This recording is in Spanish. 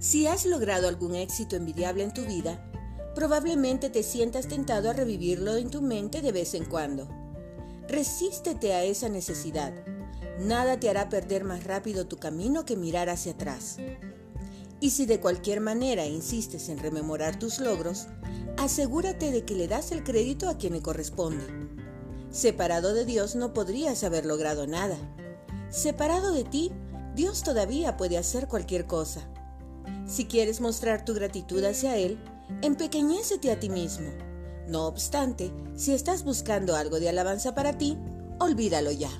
Si has logrado algún éxito envidiable en tu vida, probablemente te sientas tentado a revivirlo en tu mente de vez en cuando. Resístete a esa necesidad. Nada te hará perder más rápido tu camino que mirar hacia atrás. Y si de cualquier manera insistes en rememorar tus logros, asegúrate de que le das el crédito a quien le corresponde. Separado de Dios no podrías haber logrado nada. Separado de ti, Dios todavía puede hacer cualquier cosa. Si quieres mostrar tu gratitud hacia Él, empequeñécete a ti mismo. No obstante, si estás buscando algo de alabanza para ti, olvídalo ya.